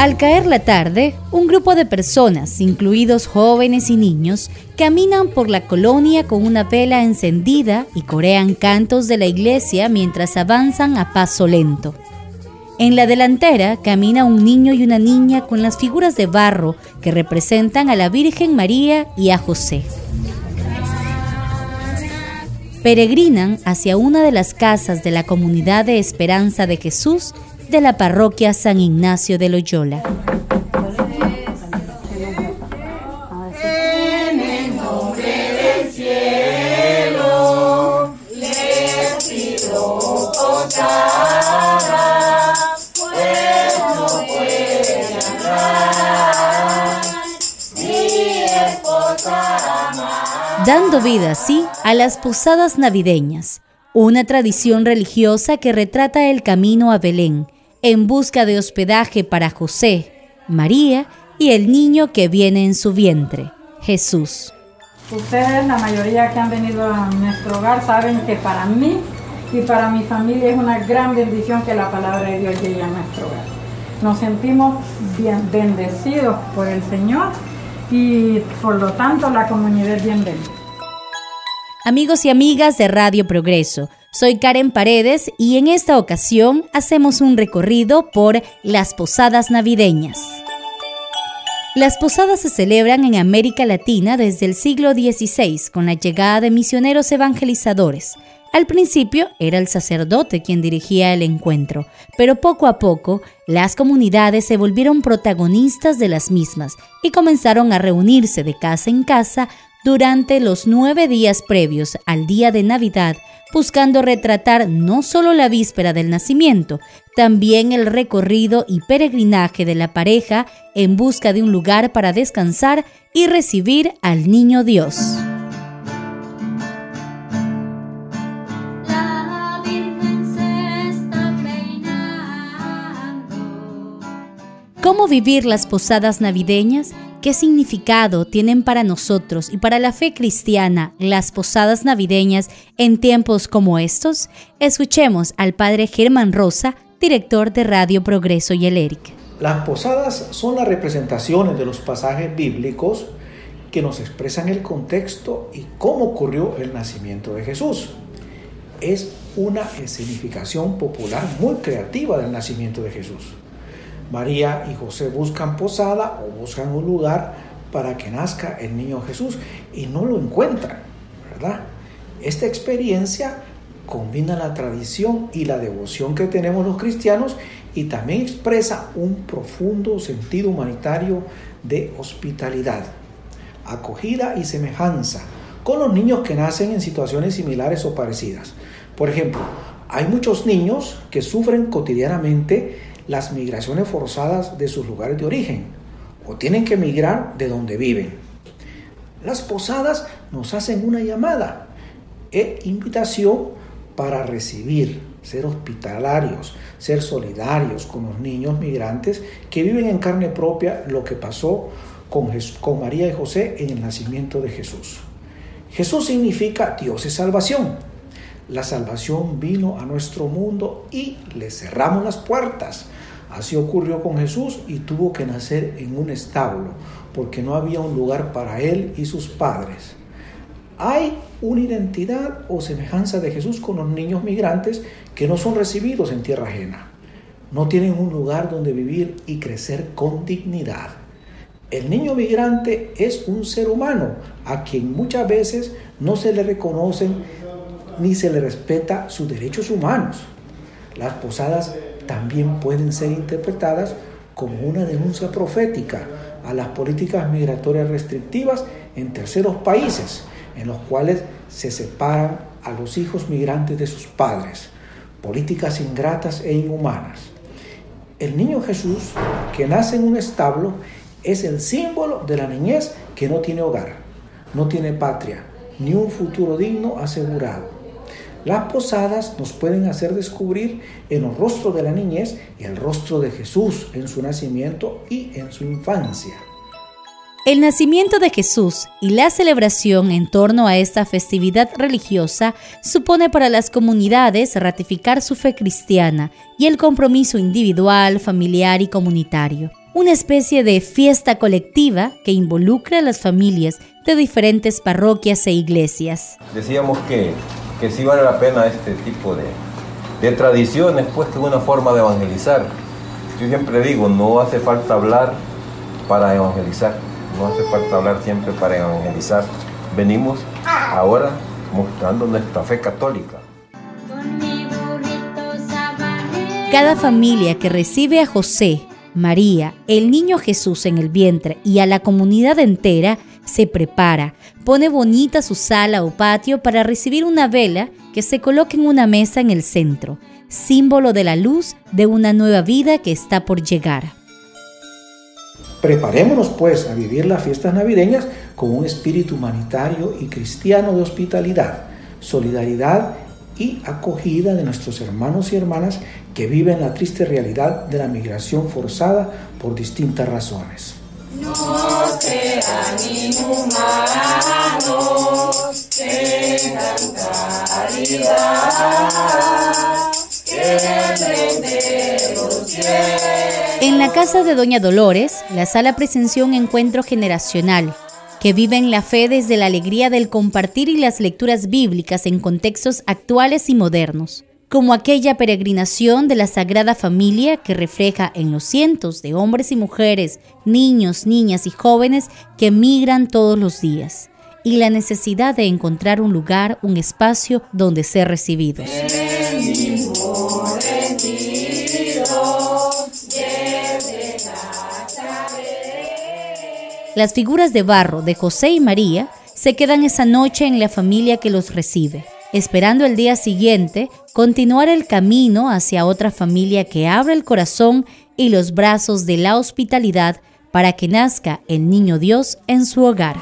Al caer la tarde, un grupo de personas, incluidos jóvenes y niños, caminan por la colonia con una vela encendida y corean cantos de la iglesia mientras avanzan a paso lento. En la delantera camina un niño y una niña con las figuras de barro que representan a la Virgen María y a José. Peregrinan hacia una de las casas de la comunidad de Esperanza de Jesús de la parroquia San Ignacio de Loyola. Dando vida así a las posadas navideñas, una tradición religiosa que retrata el camino a Belén, en busca de hospedaje para José, María y el niño que viene en su vientre, Jesús. Ustedes, la mayoría que han venido a nuestro hogar, saben que para mí y para mi familia es una gran bendición que la palabra de Dios llegue a nuestro hogar. Nos sentimos bien bendecidos por el Señor y por lo tanto la comunidad bienvenida. Amigos y amigas de Radio Progreso, soy Karen Paredes y en esta ocasión hacemos un recorrido por las posadas navideñas. Las posadas se celebran en América Latina desde el siglo XVI con la llegada de misioneros evangelizadores. Al principio era el sacerdote quien dirigía el encuentro, pero poco a poco las comunidades se volvieron protagonistas de las mismas y comenzaron a reunirse de casa en casa durante los nueve días previos al día de Navidad buscando retratar no solo la víspera del nacimiento, también el recorrido y peregrinaje de la pareja en busca de un lugar para descansar y recibir al niño Dios. ¿Cómo vivir las posadas navideñas? ¿Qué significado tienen para nosotros y para la fe cristiana las posadas navideñas en tiempos como estos? Escuchemos al padre Germán Rosa, director de Radio Progreso y el ERIC. Las posadas son las representaciones de los pasajes bíblicos que nos expresan el contexto y cómo ocurrió el nacimiento de Jesús. Es una escenificación popular muy creativa del nacimiento de Jesús. María y José buscan posada o buscan un lugar para que nazca el niño Jesús y no lo encuentran, ¿verdad? Esta experiencia combina la tradición y la devoción que tenemos los cristianos y también expresa un profundo sentido humanitario de hospitalidad, acogida y semejanza con los niños que nacen en situaciones similares o parecidas. Por ejemplo, hay muchos niños que sufren cotidianamente las migraciones forzadas de sus lugares de origen o tienen que migrar de donde viven. Las posadas nos hacen una llamada e invitación para recibir, ser hospitalarios, ser solidarios con los niños migrantes que viven en carne propia lo que pasó con, con María y José en el nacimiento de Jesús. Jesús significa Dios es salvación. La salvación vino a nuestro mundo y le cerramos las puertas Así ocurrió con Jesús y tuvo que nacer en un establo, porque no había un lugar para él y sus padres. Hay una identidad o semejanza de Jesús con los niños migrantes que no son recibidos en tierra ajena. No tienen un lugar donde vivir y crecer con dignidad. El niño migrante es un ser humano a quien muchas veces no se le reconocen ni se le respeta sus derechos humanos. Las posadas también pueden ser interpretadas como una denuncia profética a las políticas migratorias restrictivas en terceros países, en los cuales se separan a los hijos migrantes de sus padres, políticas ingratas e inhumanas. El niño Jesús, que nace en un establo, es el símbolo de la niñez que no tiene hogar, no tiene patria, ni un futuro digno asegurado. Las posadas nos pueden hacer descubrir en el rostro de la niñez el rostro de Jesús en su nacimiento y en su infancia. El nacimiento de Jesús y la celebración en torno a esta festividad religiosa supone para las comunidades ratificar su fe cristiana y el compromiso individual, familiar y comunitario. Una especie de fiesta colectiva que involucra a las familias de diferentes parroquias e iglesias. Decíamos que, que sí vale la pena este tipo de, de tradiciones, pues que es una forma de evangelizar. Yo siempre digo, no hace falta hablar para evangelizar no hace falta hablar siempre para evangelizar. Venimos ahora mostrando nuestra fe católica. Cada familia que recibe a José, María, el niño Jesús en el vientre y a la comunidad entera se prepara, pone bonita su sala o patio para recibir una vela que se coloca en una mesa en el centro, símbolo de la luz de una nueva vida que está por llegar. Preparémonos pues a vivir las fiestas navideñas con un espíritu humanitario y cristiano de hospitalidad, solidaridad y acogida de nuestros hermanos y hermanas que viven la triste realidad de la migración forzada por distintas razones. En la casa de Doña Dolores, la sala presenció un encuentro generacional que vive en la fe desde la alegría del compartir y las lecturas bíblicas en contextos actuales y modernos, como aquella peregrinación de la Sagrada Familia que refleja en los cientos de hombres y mujeres, niños, niñas y jóvenes que migran todos los días, y la necesidad de encontrar un lugar, un espacio donde ser recibidos. Las figuras de barro de José y María se quedan esa noche en la familia que los recibe, esperando el día siguiente continuar el camino hacia otra familia que abra el corazón y los brazos de la hospitalidad para que nazca el niño Dios en su hogar.